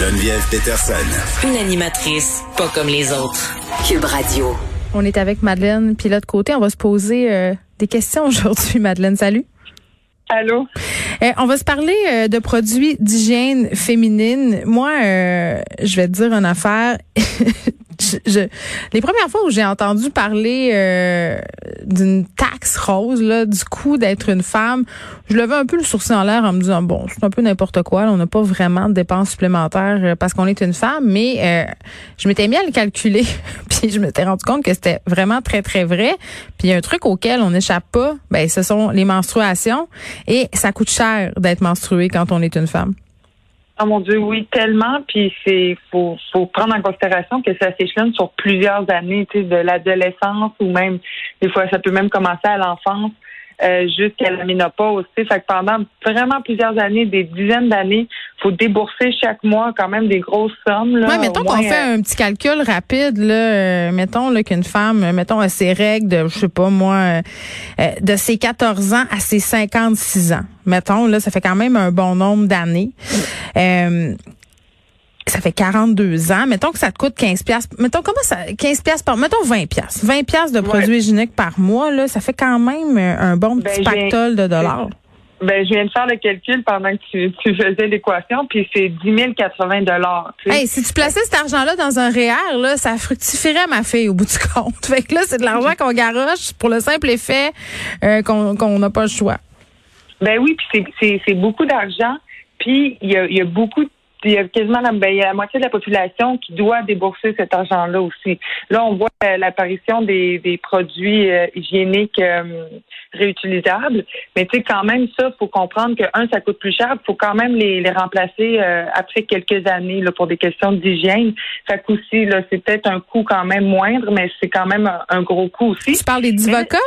Geneviève Peterson. Une animatrice pas comme les autres. Cube Radio. On est avec Madeleine, puis là de côté, on va se poser euh, des questions aujourd'hui, Madeleine. Salut. Allô? Euh, on va se parler euh, de produits d'hygiène féminine. Moi, euh, je vais te dire une affaire. je, les premières fois où j'ai entendu parler euh, d'une taxe rose, là, du coût d'être une femme, je levais un peu le sourcil en l'air en me disant bon, c'est un peu n'importe quoi. là, on n'a pas vraiment de dépenses supplémentaires euh, parce qu'on est une femme, mais euh, je m'étais mis à le calculer, puis je m'étais rendu compte que c'était vraiment très très vrai. Puis un truc auquel on n'échappe pas, ben ce sont les menstruations et ça coûte cher d'être menstruée quand on est une femme. Oh mon Dieu, oui, tellement. Puis c'est faut, faut prendre en considération que ça s'échelonne sur plusieurs années, tu sais, de l'adolescence ou même des fois ça peut même commencer à l'enfance euh, jusqu'à la ménopause. Tu sais, fait que pendant vraiment plusieurs années, des dizaines d'années, faut débourser chaque mois quand même des grosses sommes. Là, Ouais, mettons qu'on fait euh, un petit calcul rapide, là, euh, mettons là, qu'une femme, euh, mettons, a ses règles de, je sais pas moi, euh, de ses 14 ans à ses 56 ans. Mettons, là, ça fait quand même un bon nombre d'années. Euh, ça fait 42 ans. Mettons que ça te coûte 15 pièces. Mettons comment ça 15 pièces par mettons 20 pièces. 20 pièces de produits hygiéniques par mois là, ça fait quand même euh, un bon Ben, petit pactole de dollars. Ben, je viens de faire le calcul pendant que tu, tu faisais l'équation, puis c'est 10 080 dollars. Hey, si tu plaçais cet argent-là dans un REER, là, ça fructifierait ma fille au bout du compte. Fait que là, c'est de l'argent qu'on garoche pour le simple effet euh, qu'on n'a pas le choix. Ben oui, puis c'est- beaucoup d'argent. Puis il y a, y a beaucoup, il y a quasiment la, ben, il y a la moitié de la population qui doit débourser cet argent-là aussi. Là, on voit euh, l'apparition des, des produits euh, hygiéniques euh, réutilisables. Mais tu sais, quand même, ça, faut comprendre que un, ça coûte plus cher. Il faut quand même les, les remplacer euh, après quelques années là, pour des questions d'hygiène. Fait qu'aussi, là, c'est peut-être un coût quand même moindre, mais c'est quand même un, un gros coût aussi. Tu parles des Divacop?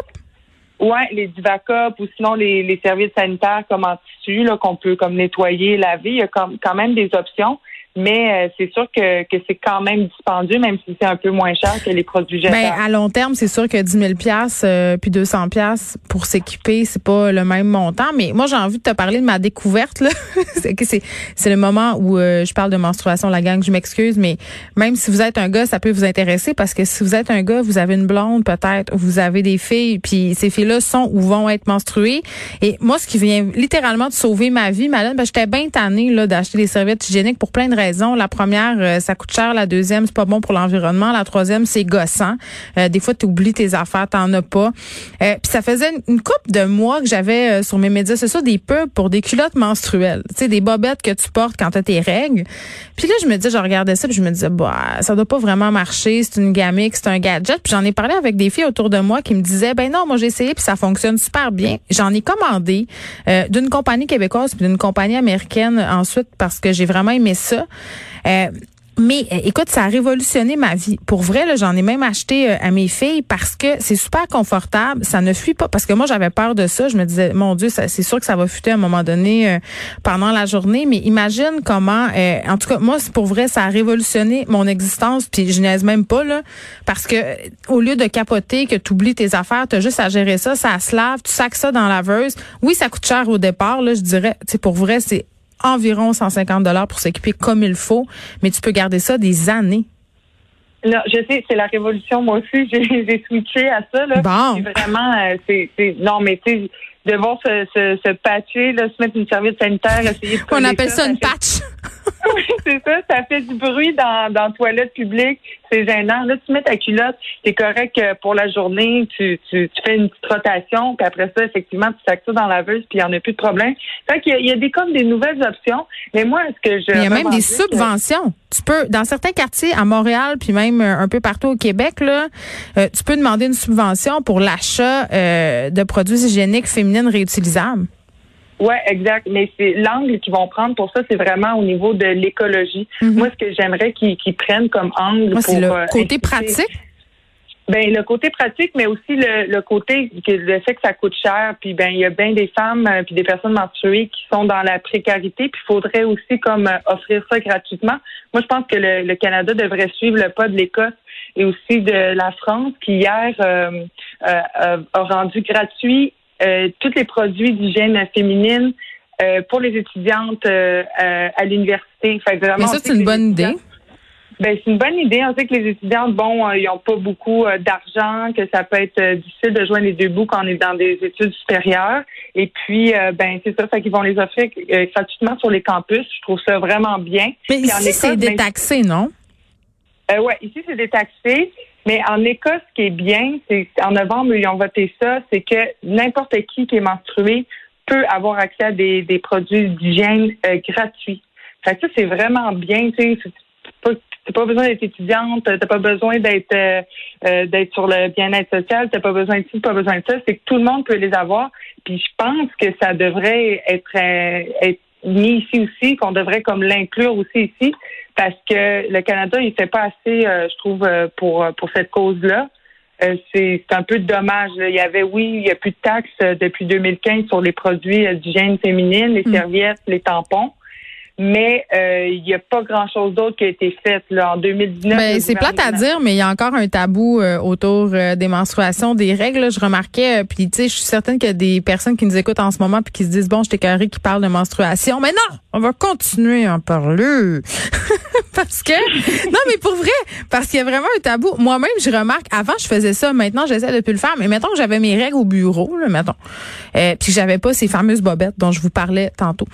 Ouais, les Divacop ou sinon les, les services sanitaires comme en tissu là qu'on peut comme nettoyer, laver, il y a comme, quand même des options, mais euh, c'est sûr que, que c'est quand même dispendieux même si c'est un peu moins cher que les produits Ben, jetables. à long terme, c'est sûr que 10 000 piastres, euh, puis 200 piastres pour s'équiper, c'est pas le même montant. Mais moi, j'ai envie de te parler de ma découverte. là. c'est que c'est c'est le moment où euh, je parle de menstruation, la gang. Je m'excuse, mais même si vous êtes un gars, ça peut vous intéresser parce que si vous êtes un gars, vous avez une blonde peut-être, ou vous avez des filles, puis ces filles-là sont ou vont être menstruées. Et moi, ce qui vient littéralement de sauver ma vie, Madeleine, ben, j'étais bien tannée là d'acheter des serviettes hygiéniques pour plein de raisons. La première, euh, ça coûte cher. La deuxième, c'est pas bon pour l'environnement. La troisième, c'est gossant. Euh, des fois, tu oublies tes affaires, t'en as pas. Euh, Puis ça faisait une, une couple de mois que j'avais euh, sur mes médias sociaux des pubs pour des culottes menstruelles. Tu sais, des bobettes que tu portes quand t'as tes règles. Puis là, je me dis, je regardais ça, puis je me disais, bah, ça doit pas vraiment marcher. C'est une gamique, c'est un gadget. Puis j'en ai parlé avec des filles autour de moi qui me disaient, ben non, moi j'ai essayé, puis ça fonctionne super bien. J'en ai commandé euh, d'une compagnie québécoise puis d'une compagnie américaine ensuite parce que j'ai vraiment aimé ça. Euh, mais euh, écoute, ça a révolutionné ma vie. Pour vrai, j'en ai même acheté euh, à mes filles parce que c'est super confortable. Ça ne fuit pas. Parce que moi, j'avais peur de ça. Je me disais, mon Dieu, c'est sûr que ça va fuiter à un moment donné euh, pendant la journée. Mais imagine comment, euh, en tout cas, moi, pour vrai, ça a révolutionné mon existence. Puis je niaise même pas là, parce que au lieu de capoter, que tu oublies tes affaires, tu as juste à gérer ça. Ça se lave, tu sacs ça dans la laveuse. Oui, ça coûte cher au départ. Là, je dirais, tu pour vrai, c'est environ 150 dollars pour s'équiper comme il faut, mais tu peux garder ça des années. Non, je sais, c'est la révolution. Moi aussi, j'ai switché à ça. Là. Bon. Vraiment, euh, c'est non, mais tu sais, devoir se, se, se patcher, là, se mettre une serviette sanitaire, essayer de On appelle ça une fait- patch. C'est ça, ça fait du bruit dans, dans la toilette publique, c'est gênant. Là, tu mets ta culotte, c'est correct euh, pour la journée, tu, tu, tu fais une petite rotation, puis après ça, effectivement, tu sacs ça dans la laveuse, puis il n'y en a plus de problème. Fait qu'il y a, il y a des comme des nouvelles options, mais moi, ce que je Il y a même des euh, subventions. Tu peux, dans certains quartiers à Montréal, puis même euh, un peu partout au Québec, là, euh, tu peux demander une subvention pour l'achat euh, de produits hygiéniques féminines réutilisables. Ouais, exact. Mais c'est l'angle qu'ils vont prendre pour ça, c'est vraiment au niveau de l'écologie. Mhm. Moi, ce que j'aimerais qu'ils prennent comme angle Moi, pour le euh, côté inciter- pratique. Ben le côté pratique, mais aussi le, le côté que le fait que ça coûte cher. Puis ben il y a bien des femmes euh, puis des personnes menstruées qui sont dans la précarité. Puis il faudrait aussi comme euh, offrir ça gratuitement. Moi, je pense que le, le Canada devrait suivre le pas de l'Écosse et aussi de la France, qui hier euh, euh, a rendu gratuit euh, tous les produits d'hygiène féminine euh, pour les étudiantes euh, euh, à l'université. Fait que vraiment, Mais ça, c'est une bonne idée. ben, c'est une bonne idée. On sait que les étudiantes, bon, ils n'ont pas beaucoup d'argent, que ça peut être difficile de joindre les deux bouts quand on est dans des études supérieures. Et puis, ben, c'est ça, fait qu'ils vont les offrir gratuitement sur les campus. Je trouve ça vraiment bien. Mais Puis en ici, c'est ben, détaxé, non? euh, ouais, ici c'est détaxé, mais en Écosse, ce qui est bien, c'est en novembre ils ont voté ça, c'est que n'importe qui qui est menstrué peut avoir accès à des, des produits d'hygiène euh, gratuits. Fait que ça c'est vraiment bien, tu sais, c'est pas besoin d'être étudiante, t'as pas besoin d'être euh, euh, sur le bien-être social, t'as pas besoin de ci, pas besoin de ça. C'est que tout le monde peut les avoir. Puis je pense que ça devrait être, euh, être mis ici aussi, qu'on devrait comme l'inclure aussi ici, parce que le Canada il fait pas assez, euh, je trouve, euh, pour pour cette cause-là. Euh, c'est c'est un peu dommage. là. Il y avait, oui, il y a plus de taxes euh, depuis 2015 sur les produits euh, d'hygiène féminine, les Mm. serviettes, les tampons. Mais euh, il n'y a pas grand-chose d'autre qui a été fait là, en 2019. Ben, c'est plate à dire, mais il y a encore un tabou euh, autour euh, des menstruations, des règles. là. Je remarquais, euh, puis tu sais, je suis certaine qu'il y a des personnes qui nous écoutent en ce moment puis qui se disent bon, j'étais carré qui parle de menstruation, mais non, on va continuer à en parler parce que non, mais pour vrai, parce qu'il y a vraiment un tabou. Moi-même, je remarque. Avant, je faisais ça. Maintenant, j'essaie de plus le faire. Mais mettons que j'avais mes règles au bureau, là, mettons, euh, puis j'avais pas ces fameuses bobettes dont je vous parlais tantôt.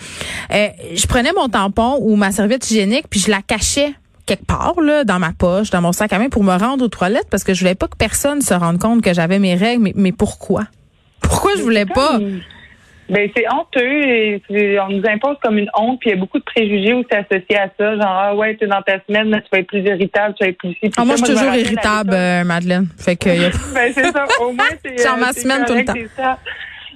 Euh, je prenais mon tampon ou ma serviette hygiénique puis je la cachais quelque part là dans ma poche, dans mon sac à main pour me rendre aux toilettes parce que je voulais pas que personne se rende compte que j'avais mes règles. Mais, mais pourquoi? Pourquoi je voulais pas? Ben, c'est honteux. Et on nous impose comme une honte. Puis il y a beaucoup de préjugés aussi associés à ça. Genre, ah ouais, t'es dans ta semaine, tu vas être plus irritable, tu vas être plus ici. Ah, moi, je suis toujours irritable, euh, Madeleine. Fait que Ben, c'est ça. Au moins, c'est. Genre ma c'est semaine tout le temps.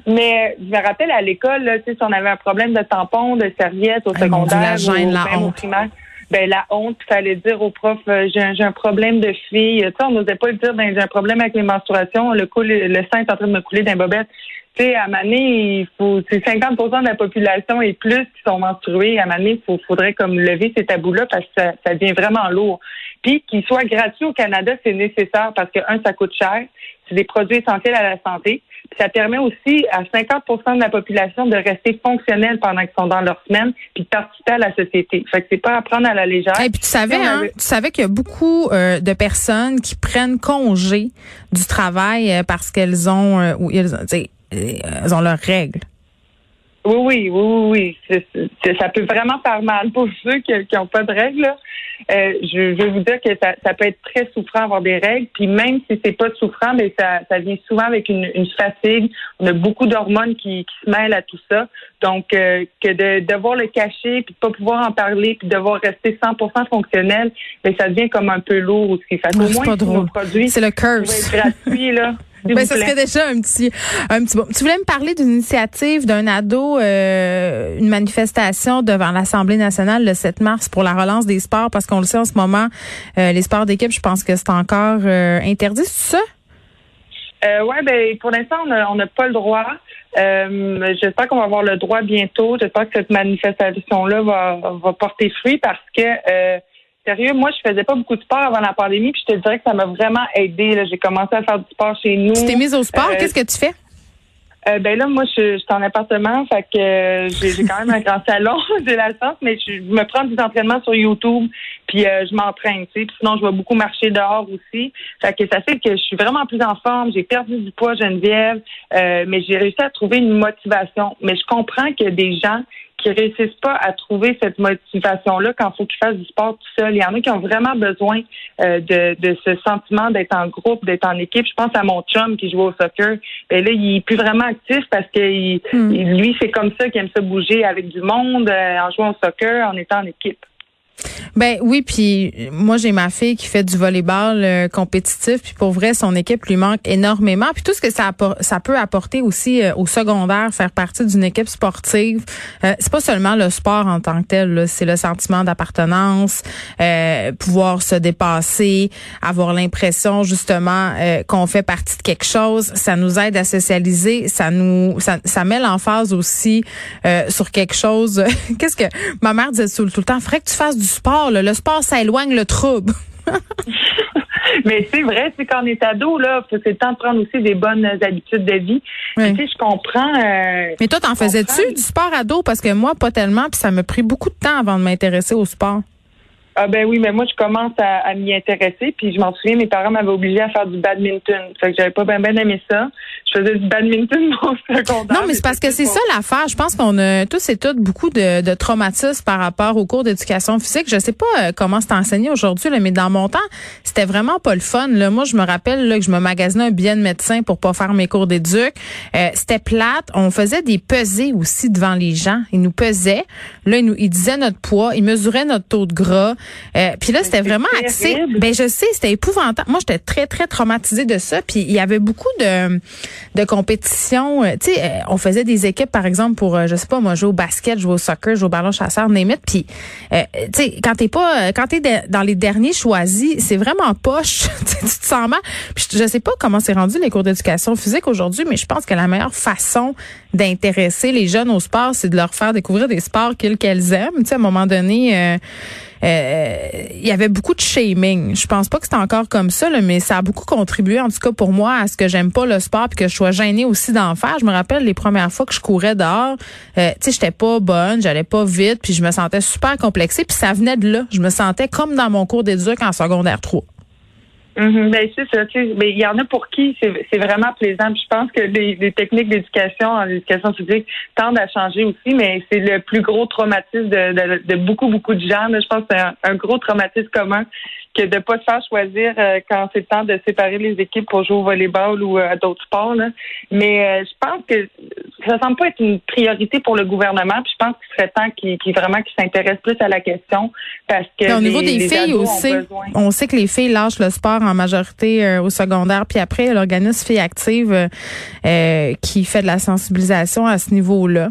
Mais je me rappelle à l'école, si on avait un problème de tampon, de serviette au secondaire, la gêne, ou la même au honte. primaire, ben la honte, il fallait dire au prof, euh, j'ai un, problème de fille. Tu sais, on n'osait pas le dire, ben, j'ai un problème avec mes menstruations, le, coule, le sein est en train de me couler d'un bobette. Tu sais, à Mané, il faut, c'est 50 de la population et plus qui sont menstrués. À Mané, il faudrait comme lever ces tabous-là parce que ça, ça devient vraiment lourd. Puis qu'il soit gratuit au Canada, c'est nécessaire parce que un, ça coûte cher. C'est des produits essentiels à la santé. Ça permet aussi à 50% de la population de rester fonctionnels pendant qu'ils sont dans leur semaine puis de participer à la société. Fait que c'est pas à prendre à la légère. Et puis tu savais, hein, tu savais qu'il y a beaucoup euh, de personnes qui prennent congé du travail euh, parce qu'elles ont, euh, ou euh, elles ont leurs règles. Oui, oui, oui, oui, c'est- ça peut vraiment faire mal pour ceux qui n'ont pas de règles. là. Euh, je, je vais vous dire que ça, ça peut être très souffrant avoir des règles. Puis même si c'est pas souffrant, mais ça, ça vient souvent avec une, une fatigue. On a beaucoup d'hormones qui, qui se mêlent à tout ça. Donc euh, que de devoir le cacher, puis de pas pouvoir en parler, puis devoir rester 100% fonctionnel, mais ça devient comme un peu lourd aussi. Fait c'est moins, pas si nos drôle. produits C'est le curse. être gratuits, là. Ben, ça serait déjà un petit, un petit bon. Tu voulais me parler d'une initiative d'un ado, euh, une manifestation devant l'Assemblée nationale le 7 mars pour la relance des sports, parce qu'on le sait en ce moment, euh, les sports d'équipe, je pense que c'est encore euh, interdit, c'est ça? Euh, ouais, ben pour l'instant, on n'a on n'a pas le droit. Euh, J'espère qu'on va avoir le droit bientôt. J'espère que cette manifestation-là va, va porter fruit parce que euh, sérieux, moi, je faisais pas beaucoup de sport avant la pandémie, puis je te dirais que ça m'a vraiment aidé. J'ai commencé à faire du sport chez nous. Tu t'es mise au sport, Euh, qu'est-ce que tu fais? Euh, ben là, moi, je, je suis en appartement, fait que euh, j'ai quand même un grand salon, j'ai la chance, mais je, je me prends des entraînements sur YouTube, puis euh, je m'entraîne, tu sais. Puis sinon, je vais beaucoup marcher dehors aussi. Fait que ça fait que je suis vraiment plus en forme. J'ai perdu du poids, Geneviève, mais j'ai réussi à trouver une motivation. Mais je comprends a des gens qui réussissent pas à trouver cette motivation-là quand il faut qu'ils fassent du sport tout seul. Il y en a qui ont vraiment besoin euh, de, de ce sentiment d'être en groupe, d'être en équipe. Je pense à mon chum qui joue au soccer. Ben là, il est plus vraiment actif parce que il- Hmm. lui, c'est comme ça qu'il aime ça bouger avec du monde, euh, en jouant au soccer, en étant en équipe. Ben oui, puis moi j'ai ma fille qui fait du volleyball euh, compétitif, puis pour vrai son équipe lui manque énormément. Puis tout ce que ça ça peut apporter aussi euh, au secondaire, faire partie d'une équipe sportive, euh, c'est pas seulement le sport en tant que tel, c'est le sentiment d'appartenance, pouvoir se dépasser, avoir l'impression justement qu'on fait partie de quelque chose. Ça nous aide à socialiser, ça nous ça, ça met l'emphase aussi sur quelque chose. Qu'est-ce que ma mère disait tout, le temps, faudrait que tu fasses du sport. Le sport, ça éloigne le trouble. Mais c'est vrai, c'est quand on est ado, là, c'est le temps de prendre aussi des bonnes habitudes de vie. Tu sais, je comprends. Euh, Mais toi, t'en faisais-tu du sport ado? Parce que moi, pas tellement, puis ça m'a pris beaucoup de temps avant de m'intéresser au sport. Ah ben oui, mais moi je commence à, m'y intéresser, puis je m'en souviens, mes parents m'avaient obligé à faire du badminton. Fait que j'avais pas bien ben aimé ça. Je faisais du badminton mon secondaire. Non, mais c'est parce que c'est ça l'affaire. Je pense qu'on a tous et toutes beaucoup de, de traumatismes par rapport aux cours d'éducation physique. Je sais pas euh, comment c'est enseigné aujourd'hui, mais dans mon temps, c'était vraiment pas le fun. Là. Moi, je me rappelle là, que je me magasinais un billet de médecin pour pas faire mes cours d'éduc. Euh, c'était plate. On faisait des pesées aussi devant les gens. Ils nous pesaient. Là, ils nous ils disaient notre poids, ils mesuraient notre taux de gras. Euh, puis là, c'était vraiment axé. Ben je sais, c'était épouvantable. Moi, j'étais très très traumatisée de ça. Puis il y avait beaucoup de de compétitions. Euh, tu sais, euh, on faisait des équipes, par exemple, pour je sais pas, moi, jouer au basket, jouer au soccer, jouer au ballon chasseur, name Puis tu sais, quand t'es pas, quand t'es dans les derniers choisis, c'est vraiment poche. tu te sens mal. Puis je sais pas comment c'est rendu les cours d'éducation physique aujourd'hui, mais je pense que la meilleure façon d'intéresser les jeunes au sport, c'est de leur faire découvrir des sports qu'ils qu'elles aiment. Tu sais, à un moment donné. Euh, il y avait beaucoup de shaming. Je pense pas que c'est encore comme ça, mais ça a beaucoup contribué, en tout cas pour moi, à ce que j'aime pas le sport puis que je sois gênée aussi d'en faire. Je me rappelle les premières fois que je courais dehors, euh, tu sais, j'étais pas bonne, j'allais pas vite, puis je me sentais super complexée, puis ça venait de là. Je me sentais comme dans mon cours d'éduc en secondaire 3. Mm Ben c'est ça. Tu sais, mais il y en a pour qui c'est vraiment plaisant. je pense que les, techniques d'éducation en éducation physique tendent à changer aussi, mais c'est le plus gros traumatisme de, beaucoup beaucoup de gens. Je pense que c'est un, gros traumatisme commun que de pas se faire choisir euh, quand c'est le temps de séparer les équipes pour jouer au volleyball ou euh, à d'autres sports. Là. Mais euh, je pense que ça semble pas être une priorité pour le gouvernement. Puis je pense qu'il serait temps qu'il vraiment qu'il s'intéresse plus à la question parce que au niveau des filles aussi, on sait que les filles lâchent le sport en majorité au secondaire. Puis après, l'organisme Filles Actives qui fait de la sensibilisation à ce niveau-là.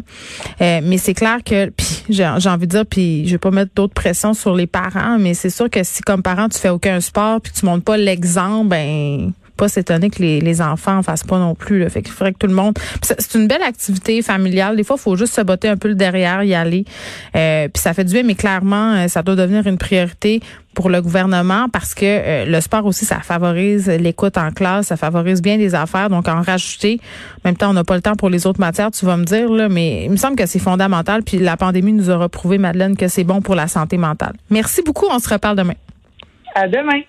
mais c'est clair que puis j'ai envie de dire puis je vais pas mettre d'autres pressions sur les parents, mais c'est sûr que si comme parent tu fais aucun sport puis tu montres pas l'exemple, ben pas s'étonner que les, les enfants en fassent pas non plus. Là. Fait qu'il faudrait que tout le monde. C'est une belle activité familiale. Des fois, il faut juste se botter un peu le derrière, y aller. Euh, puis ça fait du bien, mais clairement, euh, ça doit devenir une priorité pour le gouvernement parce que euh, le sport aussi, ça favorise l'écoute en classe, ça favorise bien des affaires. Donc, en rajouter, en même temps, on n'a pas le temps pour les autres matières, tu vas me dire, là, mais il me semble que c'est fondamental. Puis la pandémie nous aura prouvé, Madeleine, que c'est bon pour la santé mentale. Merci beaucoup. On se reparle demain. À demain.